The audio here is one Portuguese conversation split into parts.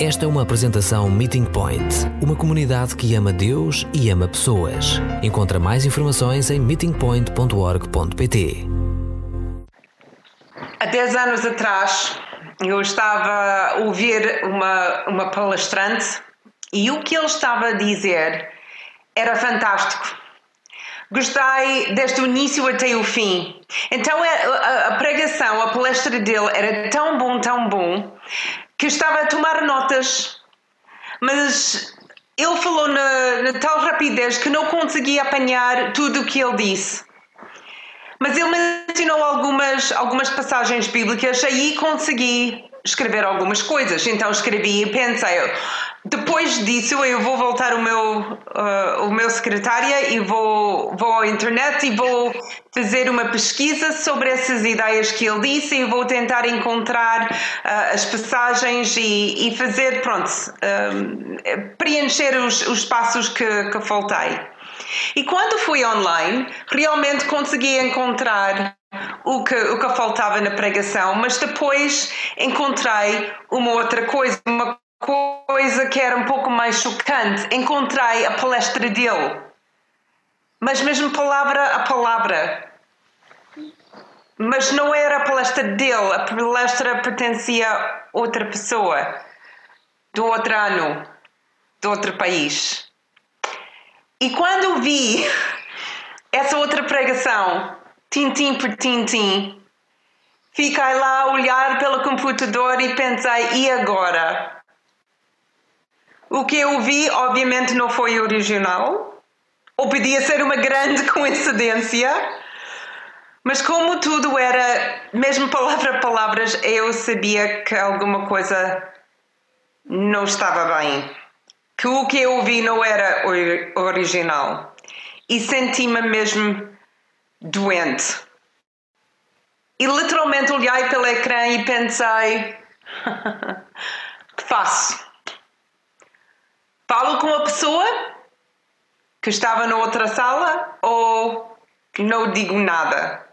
Esta é uma apresentação Meeting Point, uma comunidade que ama Deus e ama pessoas. Encontra mais informações em meetingpoint.org.pt. Há 10 anos atrás, eu estava a ouvir uma, uma palestrante e o que ele estava a dizer era fantástico. Gostei desde o início até o fim. Então a, a, pregação, a palestra dele era tão bom, tão bom, que eu estava a tomar notas, mas ele falou na, na tal rapidez que não conseguia apanhar tudo o que ele disse. Mas ele mencionou algumas, algumas passagens bíblicas, aí consegui escrever algumas coisas. Então escrevi e pensei, depois disso eu vou voltar o meu, uh, o meu secretária e vou, vou à internet e vou fazer uma pesquisa sobre essas ideias que ele disse e vou tentar encontrar uh, as passagens e, e fazer, pronto, um, preencher os, os passos que, que faltei. E quando fui online, realmente consegui encontrar o que, o que faltava na pregação, mas depois encontrei uma outra coisa, uma coisa que era um pouco mais chocante. Encontrei a palestra dele, mas mesmo palavra a palavra. Mas não era a palestra dele, a palestra pertencia a outra pessoa, do outro ano, de outro país. E quando vi essa outra pregação, tintim por tintim, fiquei lá a olhar pelo computador e pensei: e agora? O que eu vi, obviamente, não foi original, ou podia ser uma grande coincidência, mas como tudo era, mesmo palavra a palavras, eu sabia que alguma coisa não estava bem. Que o que eu ouvi não era original. E senti-me mesmo doente. E literalmente olhei pelo ecrã e pensei: que faço? Falo com a pessoa que estava na outra sala ou não digo nada?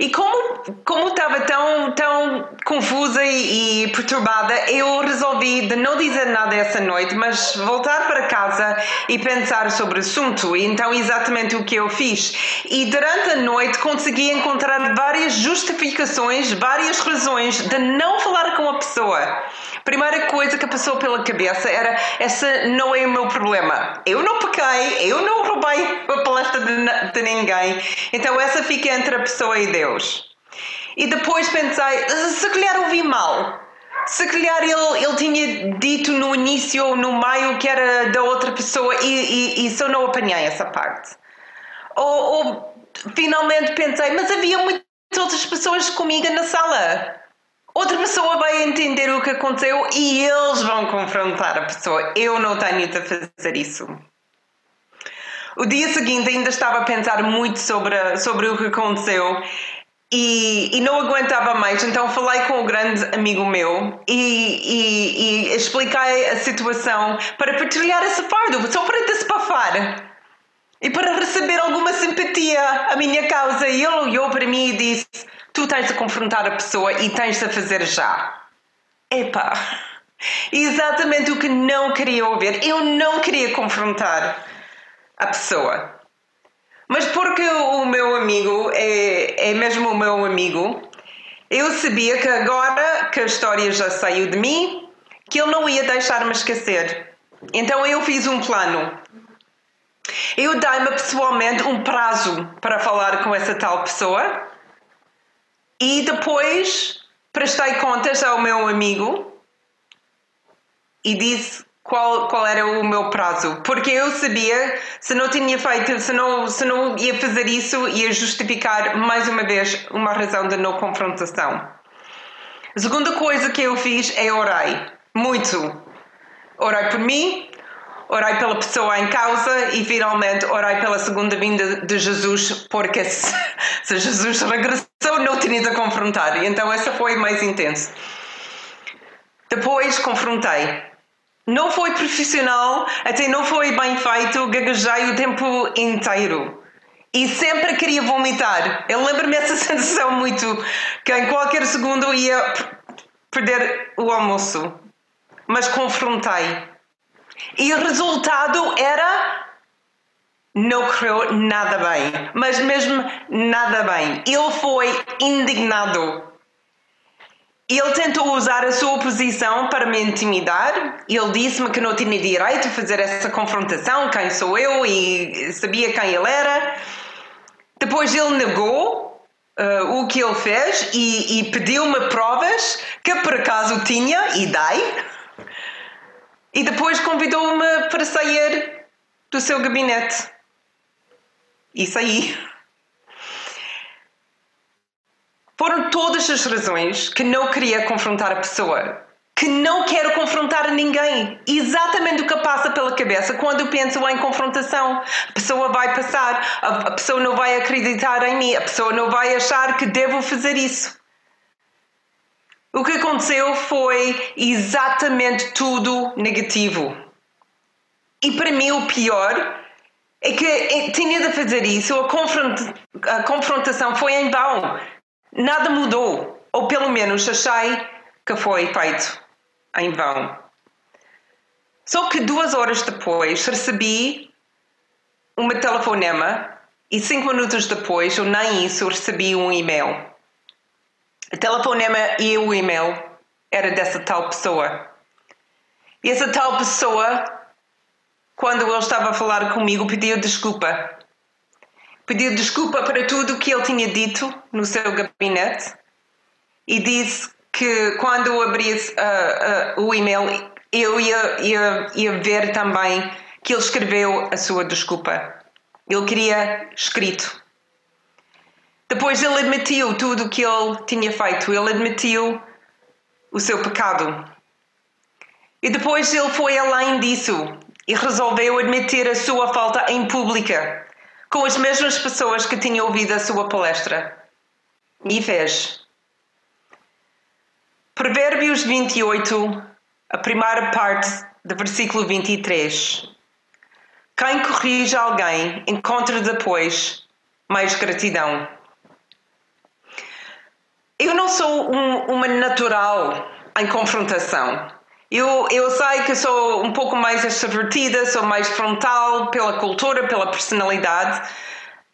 E como, como estava tão, tão confusa e, e, perturbada, eu resolvi de não dizer nada essa noite, mas voltar para casa e pensar sobre o assunto. E então, exatamente o que eu fiz. E durante a noite consegui encontrar várias justificações, várias razões de não falar com a pessoa. Primeira coisa que passou pela cabeça era: essa não é o meu problema. Eu não pequei, eu não roubei a palestra de, de ninguém. Então, essa fica entre a pessoa e Deus. E depois pensei: se calhar ouvi mal. Se calhar ele, ele tinha dito no início ou no meio que era da outra pessoa e, e, e só não apanhei essa parte. Ou, ou finalmente pensei: mas havia muitas outras pessoas comigo na sala outra pessoa vai entender o que aconteceu e eles vão confrontar a pessoa. Eu não tenho de fazer isso. O dia seguinte ainda estava a pensar muito sobre, sobre o que aconteceu e, e não aguentava mais, então falei com um grande amigo meu e, e, e expliquei a situação para partilhar esse fardo, só para despafar e para receber alguma simpatia à minha causa. E ele olhou para mim e disse: Tu tens de confrontar a pessoa e tens de fazer já. Epá, exatamente o que não queria ouvir. Eu não queria confrontar a pessoa. Mas porque o meu amigo é, é mesmo o meu amigo, eu sabia que agora que a história já saiu de mim, que ele não ia deixar-me esquecer. Então eu fiz um plano. Eu dei-me pessoalmente um prazo para falar com essa tal pessoa e depois prestei contas ao meu amigo e disse qual, qual era o meu prazo, porque eu sabia se não tinha feito, se não, se não ia fazer isso, ia justificar mais uma vez uma razão de não confrontação. A segunda coisa que eu fiz é orar muito. Orei por mim, orei pela pessoa em causa e finalmente orei pela segunda vinda de Jesus, porque se, se Jesus regressou, não tinha de confrontar. Então, essa foi mais intensa. Depois confrontei. Não foi profissional, até não foi bem feito, gaguejei o tempo inteiro. E sempre queria vomitar. Eu lembro-me essa sensação muito, que em qualquer segundo ia perder o almoço. mas confrontei. E o resultado era. Não correu nada bem, mas mesmo nada bem. Ele foi indignado. Ele tentou usar a sua posição para me intimidar. Ele disse-me que não tinha direito a fazer essa confrontação, quem sou eu, e sabia quem ele era. Depois ele negou uh, o que ele fez e, e pediu-me provas que por acaso tinha e dei. E depois convidou-me para sair do seu gabinete. E saí. Foram todas as razões que não queria confrontar a pessoa. Que não quero confrontar ninguém. Exatamente o que passa pela cabeça quando penso em confrontação. A pessoa vai passar, a pessoa não vai acreditar em mim, a pessoa não vai achar que devo fazer isso. O que aconteceu foi exatamente tudo negativo. E para mim o pior é que tinha de fazer isso, a confrontação foi em vão. Nada mudou, ou pelo menos achei que foi feito em vão. Só que duas horas depois recebi uma telefonema e cinco minutos depois, ou nem isso, recebi um e-mail o telefonema e o e-mail era dessa tal pessoa. E essa tal pessoa, quando ele estava a falar comigo, pediu desculpa. Pediu desculpa para tudo o que ele tinha dito no seu gabinete e disse que quando abrisse uh, uh, o e-mail eu ia, ia, ia ver também que ele escreveu a sua desculpa. Ele queria escrito. Depois ele admitiu tudo o que ele tinha feito, ele admitiu o seu pecado. E depois ele foi além disso e resolveu admitir a sua falta em pública, com as mesmas pessoas que tinham ouvido a sua palestra. E fez. Provérbios 28, a primeira parte do versículo 23. Quem corrige alguém encontra depois mais gratidão. Eu não sou um, uma natural em confrontação. Eu, eu sei que sou um pouco mais extrovertida, sou mais frontal pela cultura, pela personalidade,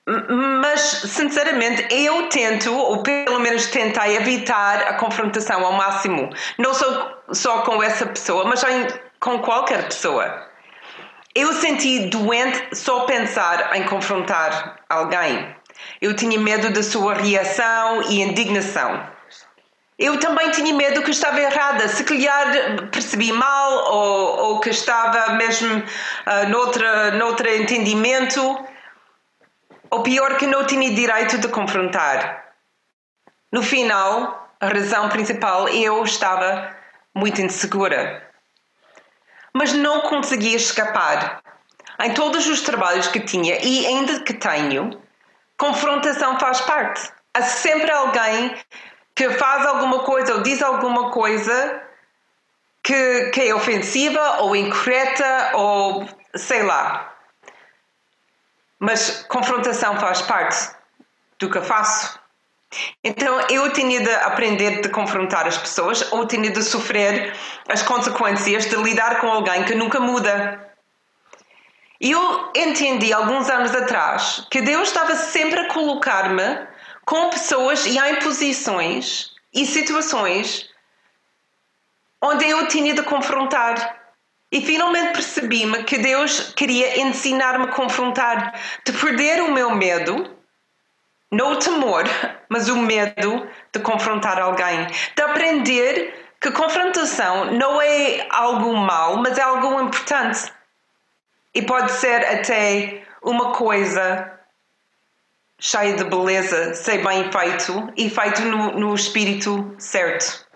mas sinceramente eu tento, ou pelo menos tentei evitar a confrontação ao máximo. Não só, só com essa pessoa, mas com qualquer pessoa. Eu senti doente só pensar em confrontar alguém. Eu tinha medo da sua reação e indignação. Eu também tinha medo que estava errada, se calhar percebi mal ou, ou que estava mesmo uh, noutra, noutro entendimento, ou pior, que não tinha direito de confrontar. No final, a razão principal, eu estava muito insegura. Mas não conseguia escapar. Em todos os trabalhos que tinha e ainda que tenho, confrontação faz parte. Há sempre alguém que faz alguma coisa ou diz alguma coisa que, que é ofensiva ou incorreta ou sei lá. Mas confrontação faz parte do que faço. Então eu tinha de aprender de confrontar as pessoas ou tinha de sofrer as consequências de lidar com alguém que nunca muda. Eu entendi alguns anos atrás que Deus estava sempre a colocar-me com pessoas e em posições e situações onde eu tinha de confrontar. E finalmente percebi-me que Deus queria ensinar-me a confrontar, de perder o meu medo, não o temor, mas o medo de confrontar alguém, de aprender que confrontação não é algo mal, mas é algo importante. E pode ser até uma coisa cheia de beleza, ser bem feito e feito no, no espírito certo.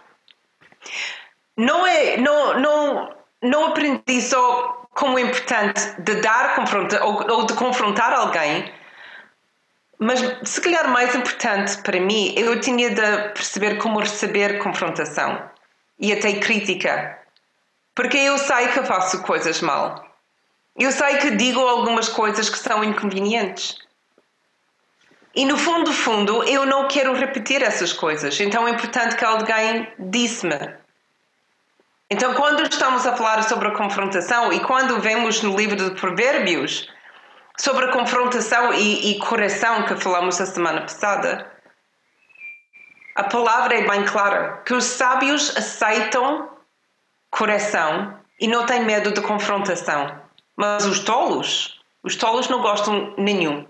Não é, não, não, não aprendi só como é importante de dar confronta ou, ou de confrontar alguém, mas se calhar mais importante para mim, eu tinha de perceber como receber confrontação e até crítica, porque eu sei que faço coisas mal. Eu sei que digo algumas coisas que são inconvenientes. E no fundo, do fundo, eu não quero repetir essas coisas. Então é importante que alguém disse-me. Então, quando estamos a falar sobre a confrontação e quando vemos no livro de Provérbios sobre a confrontação e, e coração que falamos a semana passada, a palavra é bem clara que os sábios aceitam coração e não têm medo de confrontação. Mas os tolos, os tolos não gostam nenhum.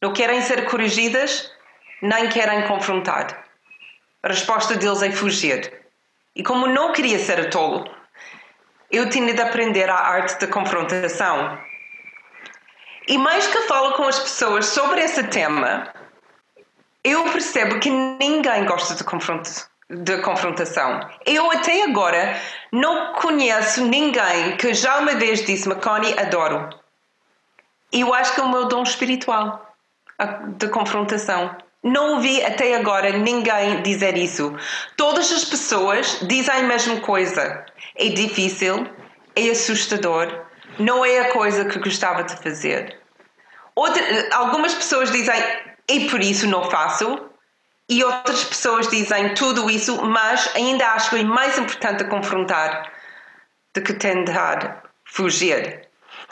Não querem ser corrigidas, nem querem confrontar. A resposta deles é fugir. E como não queria ser tolo, eu tinha de aprender a arte da confrontação. E mais que falo com as pessoas sobre esse tema, eu percebo que ninguém gosta de, de confrontação. Eu até agora não conheço ninguém que já uma vez disse-me, Connie, adoro. E eu acho que é o meu dom espiritual de confrontação. Não ouvi até agora ninguém dizer isso. Todas as pessoas dizem a mesma coisa. É difícil, é assustador, não é a coisa que gostava de fazer. Outra, algumas pessoas dizem e por isso não faço. E outras pessoas dizem tudo isso, mas ainda acho que é mais importante confrontar do que tentar fugir.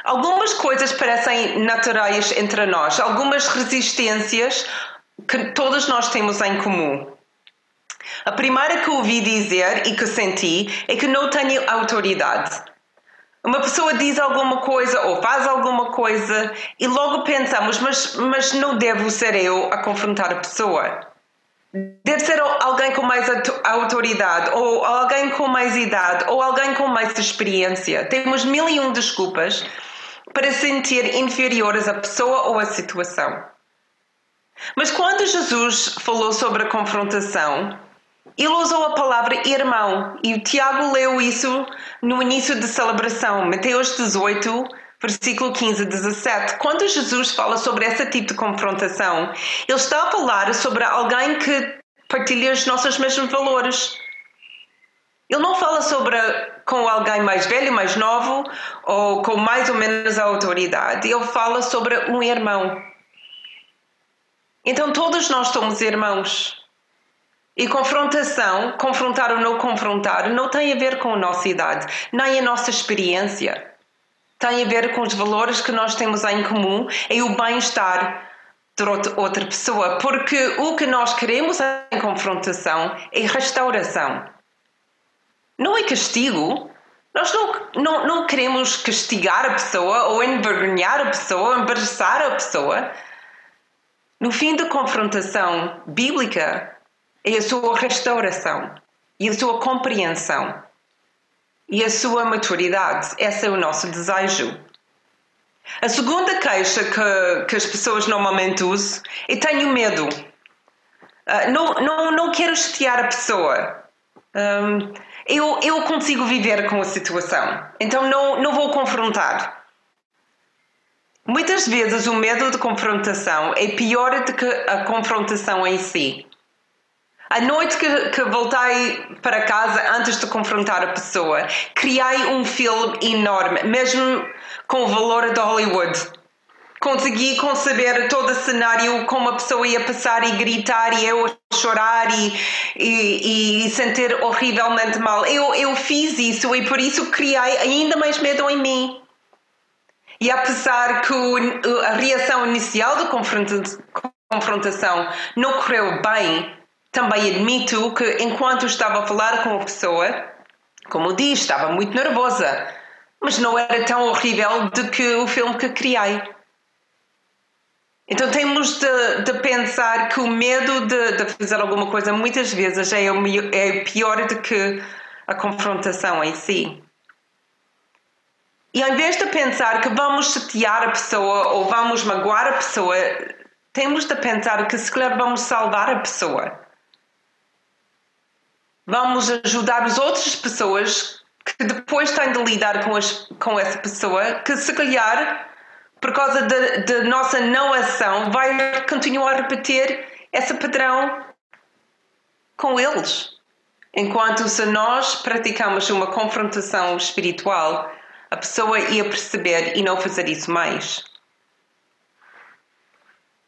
Algumas coisas parecem naturais entre nós, algumas resistências que todos nós temos em comum. A primeira que ouvi dizer e que senti é que não tenho autoridade. Uma pessoa diz alguma coisa ou faz alguma coisa e logo pensamos, mas, mas não devo ser eu a confrontar a pessoa. Deve ser alguém com mais autoridade, ou alguém com mais idade, ou alguém com mais experiência. Temos mil e um desculpas para sentir inferiores à pessoa ou à situação. Mas quando Jesus falou sobre a confrontação, ele usou a palavra irmão e o Tiago leu isso no início da celebração, Mateus 18, versículo 15 a 17. Quando Jesus fala sobre esse tipo de confrontação, ele está a falar sobre alguém que partilha os nossos mesmos valores. Ele não fala sobre com alguém mais velho, mais novo ou com mais ou menos autoridade. Ele fala sobre um irmão. Então todos nós somos irmãos. E confrontação, confrontar ou não confrontar, não tem a ver com a nossa idade, nem a nossa experiência. Tem a ver com os valores que nós temos em comum e o bem-estar de outra pessoa. Porque o que nós queremos em confrontação é restauração. Não é castigo. Nós não, não, não queremos castigar a pessoa ou envergonhar a pessoa, embaraçar a pessoa. No fim da confrontação bíblica, é a sua restauração e a sua compreensão e a sua maturidade. Esse é o nosso desejo. A segunda queixa que, que as pessoas normalmente usam é tenho medo. Uh, não, não, não quero chatear a pessoa. Um, eu, eu consigo viver com a situação, então não, não vou confrontar. Muitas vezes o medo de confrontação é pior do que a confrontação em si. A noite que, que, voltei para casa antes de confrontar a pessoa, criei um filme enorme, mesmo com o valor de Hollywood. Consegui conceber todo o cenário, como a pessoa ia passar e gritar e eu chorar e, e, e sentir horrivelmente mal. Eu, eu fiz isso e por isso criei ainda mais medo em mim. E apesar que a reação inicial da confrontação não correu bem, também admito que enquanto estava a falar com a pessoa, como disse, estava muito nervosa, mas não era tão horrível do que o filme que criei. Então temos de, de pensar que o medo de, de, fazer alguma coisa muitas vezes é, o, é pior do que a confrontação em si. E em vez de pensar que vamos chatear a pessoa ou vamos magoar a pessoa, temos de pensar que se calhar vamos salvar a pessoa vamos ajudar as outras pessoas que depois têm de lidar com, as, com essa pessoa, que se calhar, por causa da nossa não ação, vai continuar a repetir esse padrão com eles. Enquanto se nós praticamos uma confrontação espiritual, a pessoa ia perceber e não fazer isso mais.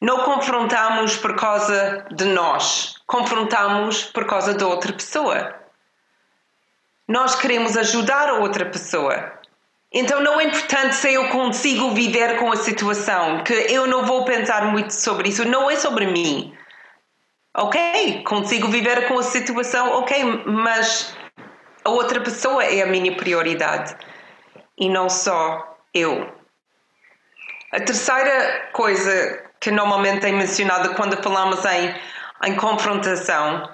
Não confrontamos por causa de nós, confrontamos por causa de outra pessoa. nós queremos ajudar a outra pessoa. Então não é importante se eu consigo viver com a situação, que eu não vou pensar muito sobre isso, não é sobre mim. Ok, consigo viver com a situação, ok, mas a outra pessoa é a minha prioridade e não só eu. A terceira coisa que normalmente é mencionada quando falamos em, em confrontação,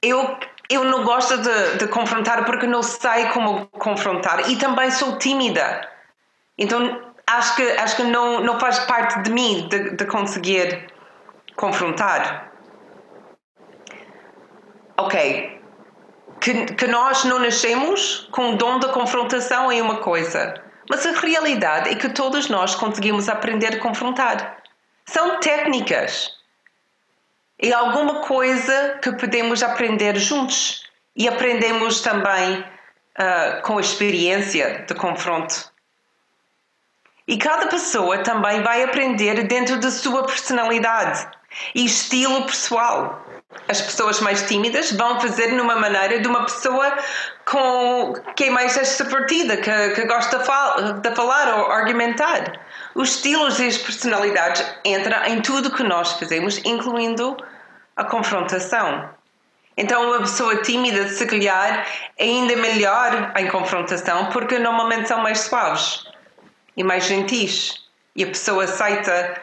eu eu não gosto de, de, confrontar porque não sei como confrontar e também sou tímida. Então acho que, acho que não, não faz parte de mim de, de conseguir confrontar. Ok. Que, que nós não nascemos com o dom da confrontação é uma coisa, mas a realidade é que todos nós conseguimos aprender a confrontar. São técnicas é alguma coisa que podemos aprender juntos e aprendemos também uh, com a experiência de confronto. E cada pessoa também vai aprender dentro da sua personalidade e estilo pessoal. As pessoas mais tímidas vão fazer numa maneira de uma pessoa com que é mais extrovertida, que, que gosta de falar ou argumentar. Os estilos e as personalidades entram em tudo que nós fazemos, incluindo a confrontação. Então, uma pessoa tímida, se calhar, ainda melhor em confrontação, porque normalmente são mais suaves e mais gentis. E a pessoa aceita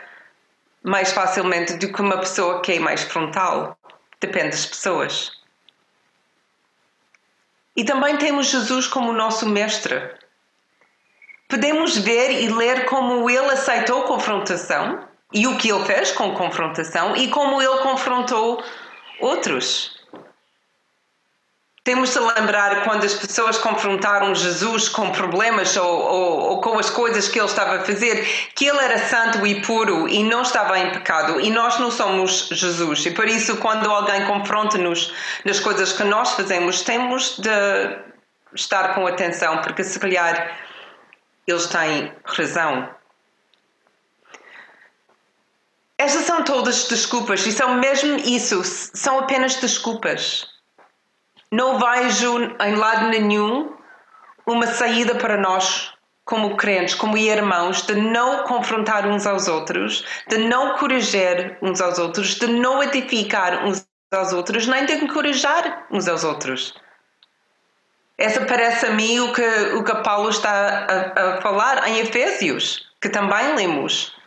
mais facilmente do que uma pessoa que é mais frontal. Depende das pessoas. E também temos Jesus como nosso mestre. Podemos ver e ler como ele aceitou confrontação e o que ele fez com confrontação e como ele confrontou outros. Temos de lembrar quando as pessoas confrontaram Jesus com problemas ou, ou, ou, com as coisas que ele estava a fazer, que ele era santo e puro e não estava em pecado. E nós não somos Jesus. E por isso, quando alguém confronta-nos nas coisas que nós fazemos, temos de estar com atenção, porque se calhar eles têm razão. Estas são todas desculpas e são mesmo isso, são apenas desculpas. Não vejo em lado nenhum uma saída para nós, como crentes, como irmãos, de não confrontar uns aos outros, de não corrigir uns aos outros, de não edificar uns aos outros, nem de encorajar uns aos outros. Essa parece a mim o que, o que Paulo está a, a falar em Efésios, que também lemos.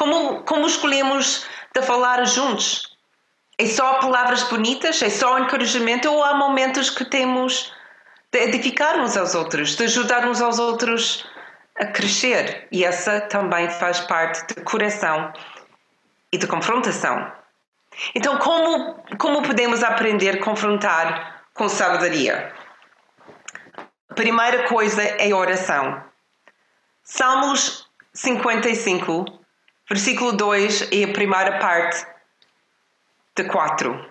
Como, como escolhemos de falar juntos? É só palavras bonitas? É só encorajamento? Ou há momentos que temos de edificar uns aos outros, de ajudar uns aos outros a crescer? E essa também faz parte de coração e de confrontação. Então, como, como podemos aprender a confrontar com sabedoria? A primeira coisa é oração. Salmos 55 Versículo 2 e a primeira parte de 4.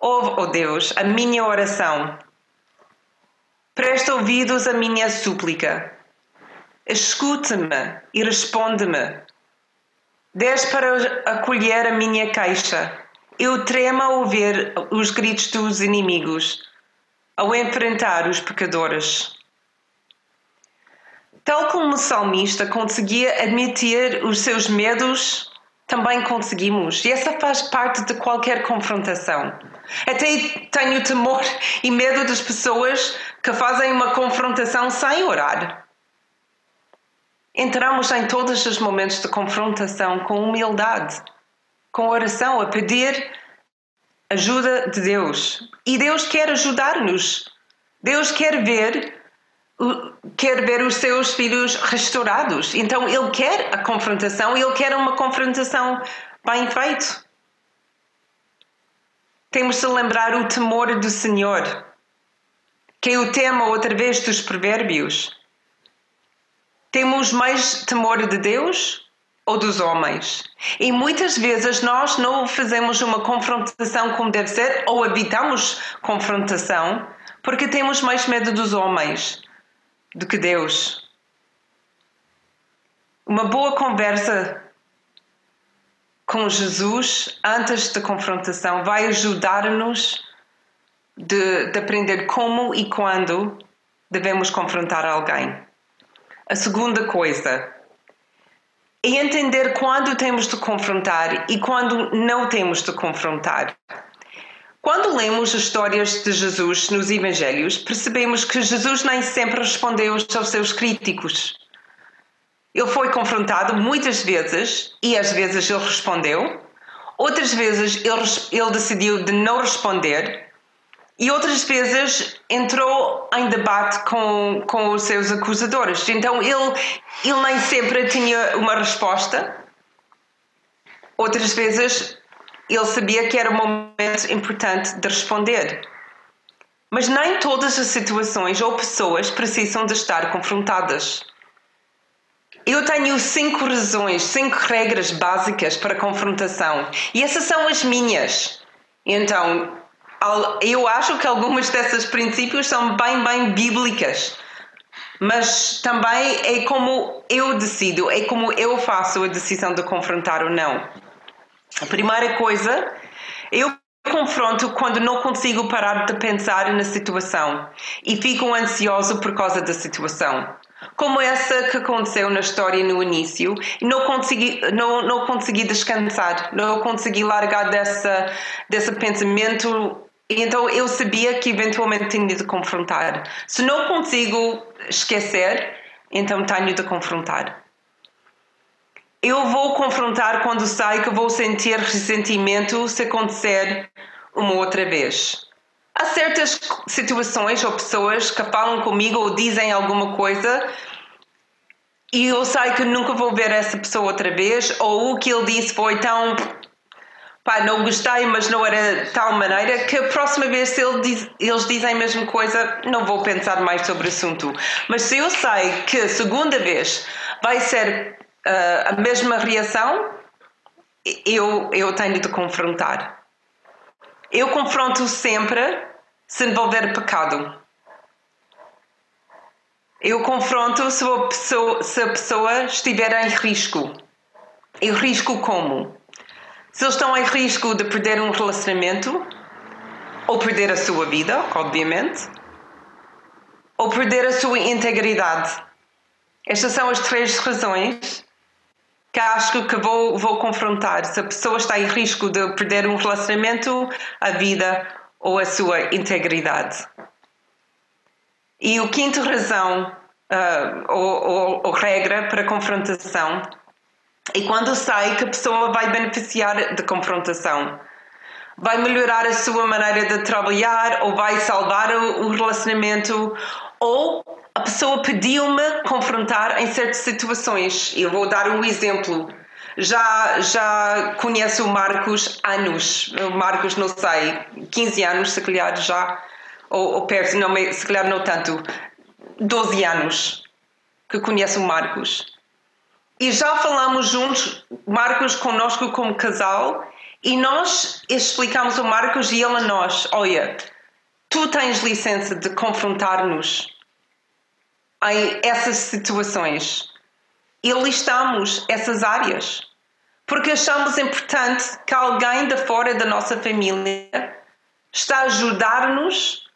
Ouve, ó oh Deus, a minha oração. Presta ouvidos à minha súplica. Escute-me e responde-me. Des para acolher a minha queixa. Eu tremo ao ouvir os gritos dos inimigos, ao enfrentar os pecadores. Tal como o salmista conseguia admitir os seus medos, também conseguimos. E essa faz parte de qualquer confrontação. Até tenho temor e medo das pessoas que fazem uma confrontação sem orar. Entramos em todos os momentos de confrontação com humildade, com oração, a pedir ajuda de Deus. E Deus quer ajudar-nos. Deus quer ver quer ver os seus filhos restaurados. Então ele quer a confrontação ele quer uma confrontação bem feita. Temos de lembrar o temor do Senhor, que é o tema outra vez dos provérbios. Temos mais temor de Deus ou dos homens? E muitas vezes nós não fazemos uma confrontação como deve ser ou evitamos confrontação porque temos mais medo dos homens do que Deus. Uma boa conversa com Jesus antes da confrontação vai ajudar-nos de, de aprender como e quando devemos confrontar alguém. A segunda coisa é entender quando temos de confrontar e quando não temos de confrontar. Quando lemos as histórias de Jesus nos Evangelhos, percebemos que Jesus nem sempre respondeu aos seus críticos. Ele foi confrontado muitas vezes e às vezes ele respondeu, outras vezes ele, ele decidiu de não responder e outras vezes entrou em debate com, com os seus acusadores. Então ele, ele nem sempre tinha uma resposta, outras vezes ele sabia que era um momento importante de responder. Mas nem todas as situações ou pessoas precisam de estar confrontadas. Eu tenho cinco razões, cinco regras básicas para confrontação e essas são as minhas. Então, eu acho que algumas dessas princípios são bem, bem bíblicas, mas também é como eu decido, é como eu faço a decisão de confrontar ou não. A primeira coisa, eu confronto quando não consigo parar de pensar na situação e fico ansioso por causa da situação. Como essa que aconteceu na história no início, não consegui, não, não consegui descansar, não consegui largar dessa, desse pensamento então eu sabia que eventualmente tinha de confrontar. Se não consigo esquecer, então tenho de confrontar. Eu vou confrontar quando sei que vou sentir ressentimento se acontecer uma outra vez. Há certas situações ou pessoas que falam comigo ou dizem alguma coisa e eu sei que nunca vou ver essa pessoa outra vez, ou o que ele disse foi tão. Pá, não gostei, mas não era de tal maneira que a próxima vez, se ele diz, eles dizem a mesma coisa, não vou pensar mais sobre o assunto. Mas se eu sei que a segunda vez vai ser uh, a mesma reação, eu, eu tenho de confrontar. Eu confronto sempre se envolver pecado. Eu confronto se a pessoa, se a pessoa estiver em risco. Em risco como? Se eles estão em risco de perder um relacionamento, ou perder a sua vida, obviamente, ou perder a sua integridade. Estas são as três razões que acho que vou, vou confrontar se a pessoa está em risco de perder um relacionamento, a vida ou a sua integridade. E o quinto razão uh, ou, ou, ou regra para confrontação é quando sei que a pessoa vai beneficiar da confrontação. Vai melhorar a sua maneira de trabalhar ou vai salvar o relacionamento ou a pessoa pediu-me confrontar em certas situações. Eu vou dar um exemplo. Já, já conheço o Marcos anos. O Marcos, não sei, 15 anos, se calhar já, ou, ou perto, não, se calhar não tanto, 12 anos que conheço o Marcos. E já falamos juntos, Marcos conosco como casal, e nós explicamos ao Marcos e ele a nós: olha, tu tens licença de confrontar-nos em essas situações. E listamos essas áreas. Porque achamos importante que alguém de fora da nossa família está a ajudar-nos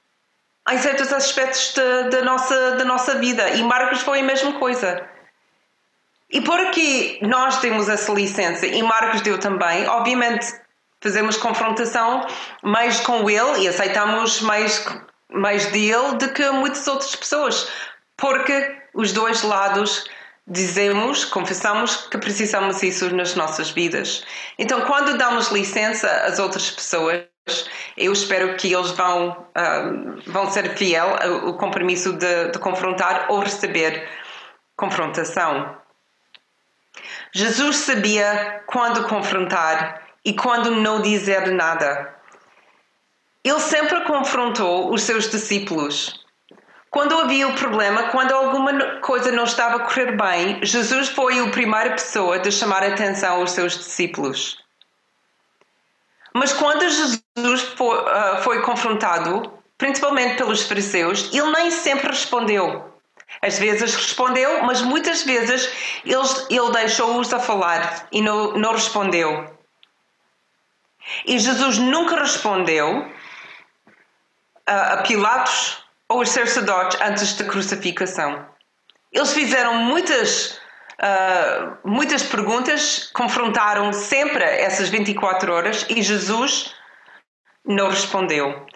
em certos aspectos da, nossa, da nossa vida. E Marcos foi a mesma coisa. E porque nós temos essa licença e Marcos deu também. Obviamente fazemos confrontação mais com ele e aceitamos mais mais dele do que muitas outras pessoas porque os dois lados dizemos, confessamos que precisamos disso nas nossas vidas. Então, quando damos licença às outras pessoas, eu espero que eles vão, ah, vão ser fiel ao compromisso de, de confrontar ou receber confrontação. Jesus sabia quando confrontar e quando não dizer nada. Ele sempre confrontou os seus discípulos quando havia o problema, quando alguma coisa não estava a correr bem, Jesus foi a primeira pessoa de chamar a atenção aos seus discípulos. Mas quando Jesus foi, uh, foi confrontado, principalmente pelos fariseus, ele nem sempre respondeu. Às vezes respondeu, mas muitas vezes ele, ele deixou-os a falar e não, não respondeu. E Jesus nunca respondeu a Pilatos ou os sacerdotes antes da crucificação. Eles fizeram muitas, uh, muitas perguntas, confrontaram sempre essas 24 horas e Jesus não respondeu.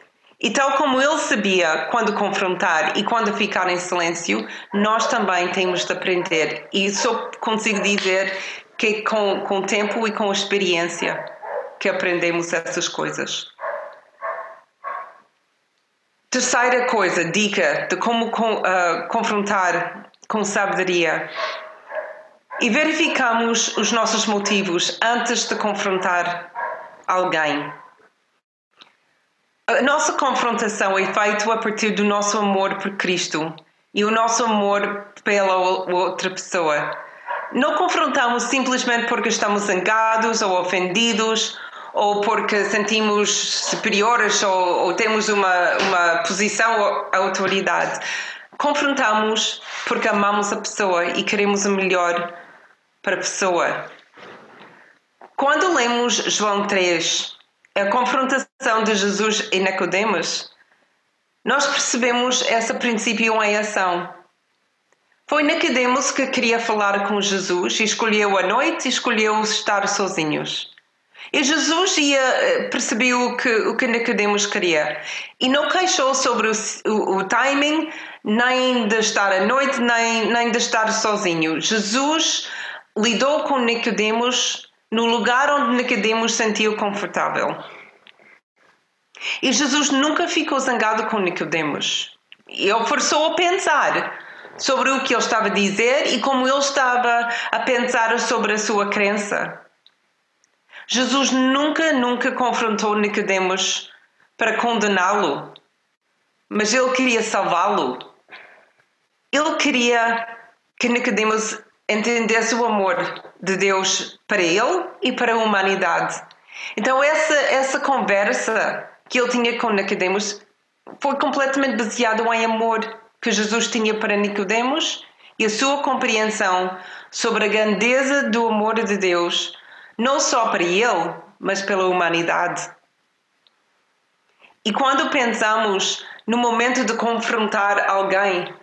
E tal como ele sabia quando confrontar e quando ficar em silêncio, nós também temos de aprender. E só consigo dizer que com, com o tempo e com a experiência que aprendemos essas coisas. Terceira coisa, dica de como uh, confrontar com sabedoria. E verificamos os nossos motivos antes de confrontar alguém. A nossa confrontação é feita a partir do nosso amor por Cristo e o nosso amor pela outra pessoa. Não confrontamos simplesmente porque estamos zangados ou ofendidos ou porque sentimos superiores ou, ou temos uma, uma posição ou autoridade. Confrontamos porque amamos a pessoa e queremos o melhor para a pessoa. Quando lemos João 3, a confrontação de Jesus e Nicodemos, nós percebemos esse princípio em ação. Foi Nicodemos que queria falar com Jesus e escolheu a noite e escolheu estar sozinhos. E Jesus ia, eh, percebeu que, o que Nicodemos queria e não queixou sobre o, o, o, timing, nem de estar à noite, nem, nem de estar sozinho. Jesus lidou com Nicodemos no lugar onde Nicodemos sentiu confortável. E Jesus nunca ficou zangado com Nicodemos. Ele forçou a pensar sobre o que ele estava a dizer e como ele estava a pensar sobre a sua crença. Jesus nunca, nunca confrontou Nicodemos para condená-lo, mas ele queria salvá-lo. Ele queria que Nicodemos entendesse o amor de Deus para ele e para a humanidade. Então essa essa conversa que ele tinha com Nicodemos foi completamente baseado em amor que Jesus tinha para Nicodemos e a sua compreensão sobre a grandeza do amor de Deus, não só para ele, mas pela humanidade. E quando pensamos no momento de confrontar alguém,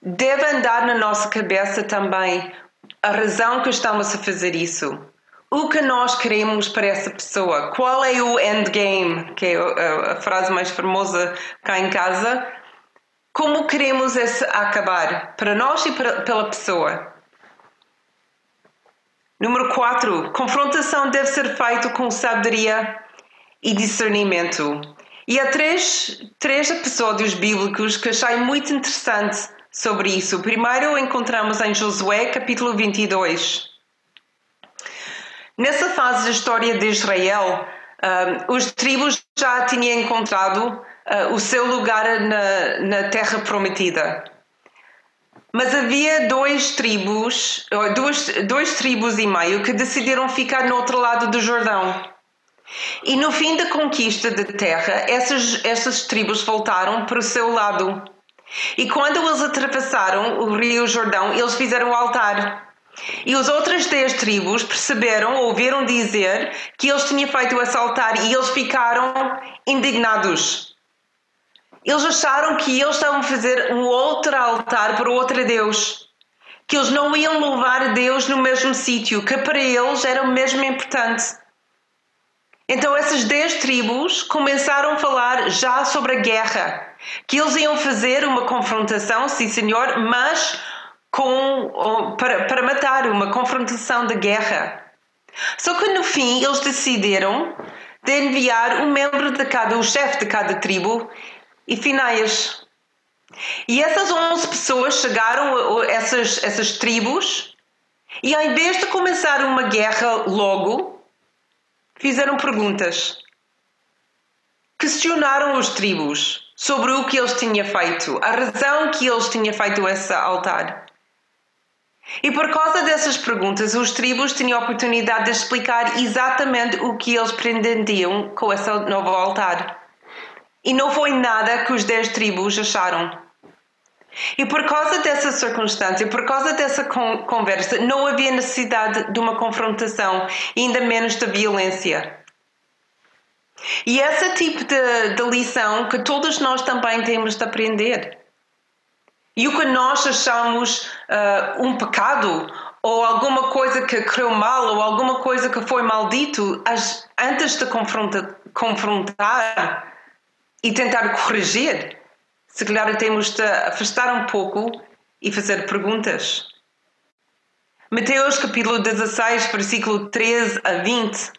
deve andar na nossa cabeça também a razão que estamos a fazer isso. O que nós queremos para essa pessoa? Qual é o endgame, que é a, a frase mais famosa cá em casa? Como queremos esse acabar? Para nós e para, pela pessoa. Número 4. Confrontação deve ser feita com sabedoria e discernimento. E há três, três episódios bíblicos que achei muito interessante sobre isso. O primeiro encontramos em Josué, capítulo 22. Nessa fase da história de Israel, uh, os tribos já tinham encontrado uh, o seu lugar na, na terra prometida. Mas havia dois tribos, duas, dois tribos e meio que decidiram ficar no outro lado do Jordão. E no fim da conquista da terra, essas, essas tribos voltaram para o seu lado. E quando eles atravessaram o rio Jordão, eles fizeram o altar. E as outras dez tribos perceberam, ouviram dizer que eles tinham feito esse altar e eles ficaram indignados. Eles acharam que eles estavam a fazer um outro altar para outro Deus. Que eles não iam louvar Deus no mesmo sítio, que para eles era o mesmo importante. Então essas dez tribos começaram a falar já sobre a guerra, que eles iam fazer uma confrontação, sim senhor, mas com, para, para matar, uma confrontação de guerra. Só que no fim eles decidiram de enviar um membro de cada, o chefe de cada tribo, e Finaias. E essas 11 pessoas chegaram essas, essas tribos e, em vez de começar uma guerra logo, fizeram perguntas. Questionaram os tribos sobre o que eles tinham feito, a razão que eles tinham feito esse altar. E por causa dessas perguntas, os tribos tinham a oportunidade de explicar exatamente o que eles pretendiam com esse novo altar. E não foi nada que os dez tribos acharam. E por causa dessa circunstância, por causa dessa conversa, não havia necessidade de uma confrontação, ainda menos de violência. E esse tipo de, de lição que todos nós também temos de aprender. E o que nós achamos uh, um pecado ou alguma coisa que correu mal ou alguma coisa que foi maldito, antes de confronta, confrontar e tentar corrigir, se calhar temos de afastar um pouco e fazer perguntas. Mateus capítulo 16, versículo 13 a 20.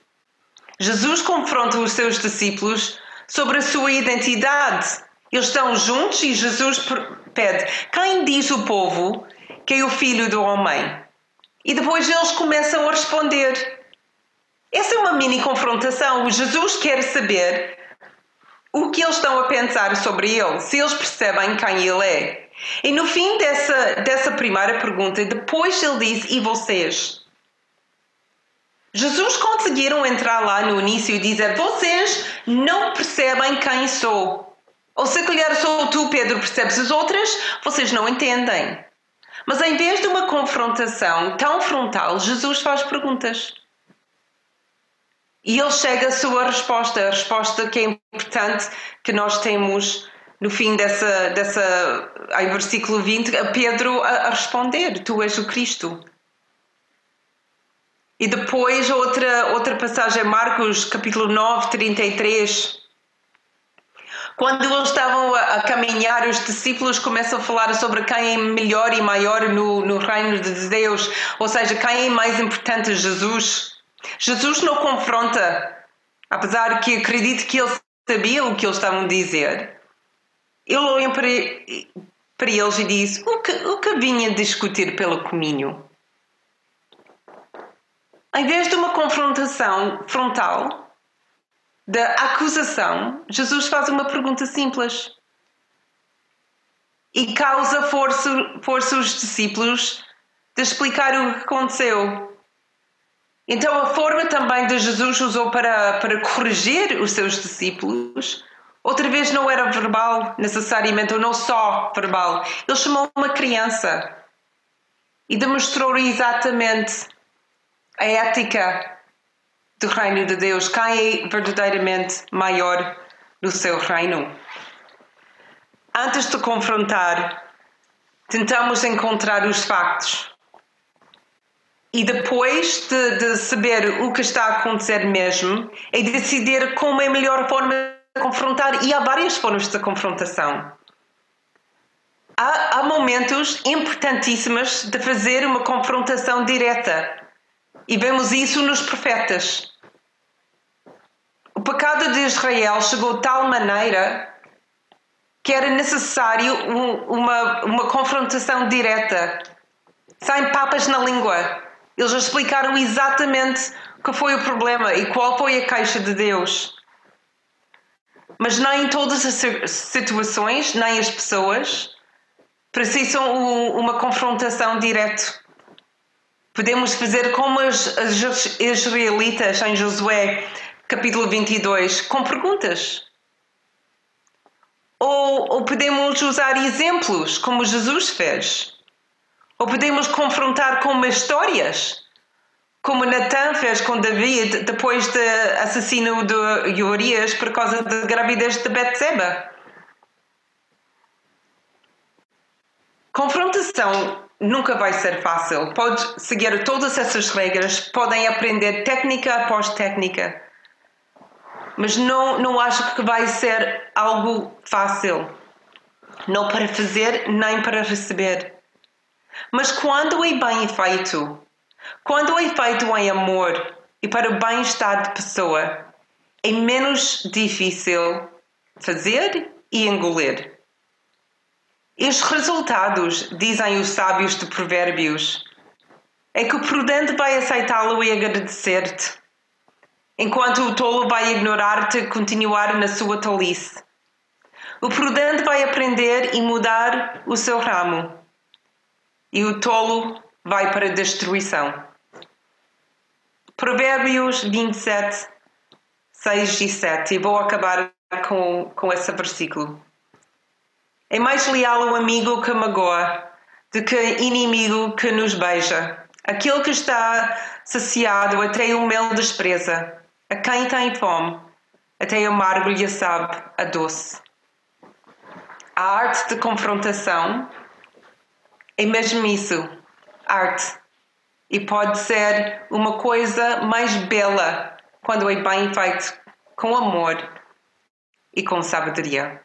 Jesus confronta os seus discípulos sobre a sua identidade. Eles estão juntos e Jesus pede: Quem diz o povo que é o filho do homem? E depois eles começam a responder. Essa é uma mini confrontação. Jesus quer saber o que eles estão a pensar sobre ele, se eles percebem quem ele é. E no fim dessa, dessa primeira pergunta, depois ele diz: E vocês? Jesus conseguiram entrar lá no início e dizer: Vocês não percebem quem sou. Ou se calhar sou tu, Pedro, percebes as outras, vocês não entendem. Mas em vez de uma confrontação tão frontal, Jesus faz perguntas. E ele chega à sua resposta, a resposta que é importante que nós temos no fim dessa, dessa em versículo 20, a Pedro a, a responder: Tu és o Cristo. E depois outra, outra passagem, Marcos capítulo 9, 33. Quando eles estavam a, a, caminhar, os discípulos começam a falar sobre quem é melhor e maior no, no reino de Deus, ou seja, quem é mais importante, Jesus. Jesus não confronta, apesar que acredito que ele sabia o que eles estavam a dizer. Ele olha para, para eles e diz: o que, o que vinha discutir pelo caminho? Em vez de uma confrontação frontal, da acusação, Jesus faz uma pergunta simples e causa força, força os discípulos de explicar o que aconteceu. Então, a forma também de Jesus usou para, para corrigir os seus discípulos, outra vez não era verbal necessariamente, ou não só verbal. Ele chamou uma criança e demonstrou exatamente a ética do reino de Deus, quem é verdadeiramente maior no seu reino. Antes de confrontar, tentamos encontrar os factos. E depois de, de, saber o que está a acontecer mesmo, é decidir como é a melhor forma de confrontar. E há várias formas de confrontação. Há, há momentos importantíssimos de fazer uma confrontação direta. E vemos isso nos profetas. O pecado de Israel chegou de tal maneira que era necessário uma, uma confrontação direta, sem papas na língua. Eles explicaram exatamente o que foi o problema e qual foi a queixa de Deus. Mas nem todas as situações, nem as pessoas, precisam uma confrontação direta. Podemos fazer como os israelitas em Josué capítulo 22, com perguntas. Ou, ou podemos usar exemplos, como Jesus fez. Ou podemos confrontar com histórias, como Natan fez com David depois do assassino de Urias por causa da gravidez de Betseba. Confrontação nunca vai ser fácil. Pode seguir todas essas regras, podem aprender técnica após técnica mas não, não acho que vai ser algo fácil. Não para fazer, nem para receber. Mas quando é bem feito, quando é feito em amor e para o bem-estar de pessoa, é menos difícil fazer e engolir. E os resultados, dizem os sábios de Provérbios, é que o prudente vai aceitá-lo e agradecer-te enquanto o tolo vai ignorar-te e continuar na sua tolice. O prudente vai aprender e mudar o seu ramo, e o tolo vai para a destruição. Provérbios 27, 6 e 7, e vou acabar com, com esse versículo. É mais leal o amigo que magoa do que inimigo que nos beija. Aquele que está saciado até o mel despreza a quem tem fome, até a amargo lhe sabe a doce. A arte de confrontação é mesmo isso, arte. E pode ser uma coisa mais bela quando é bem feito com amor e com sabedoria.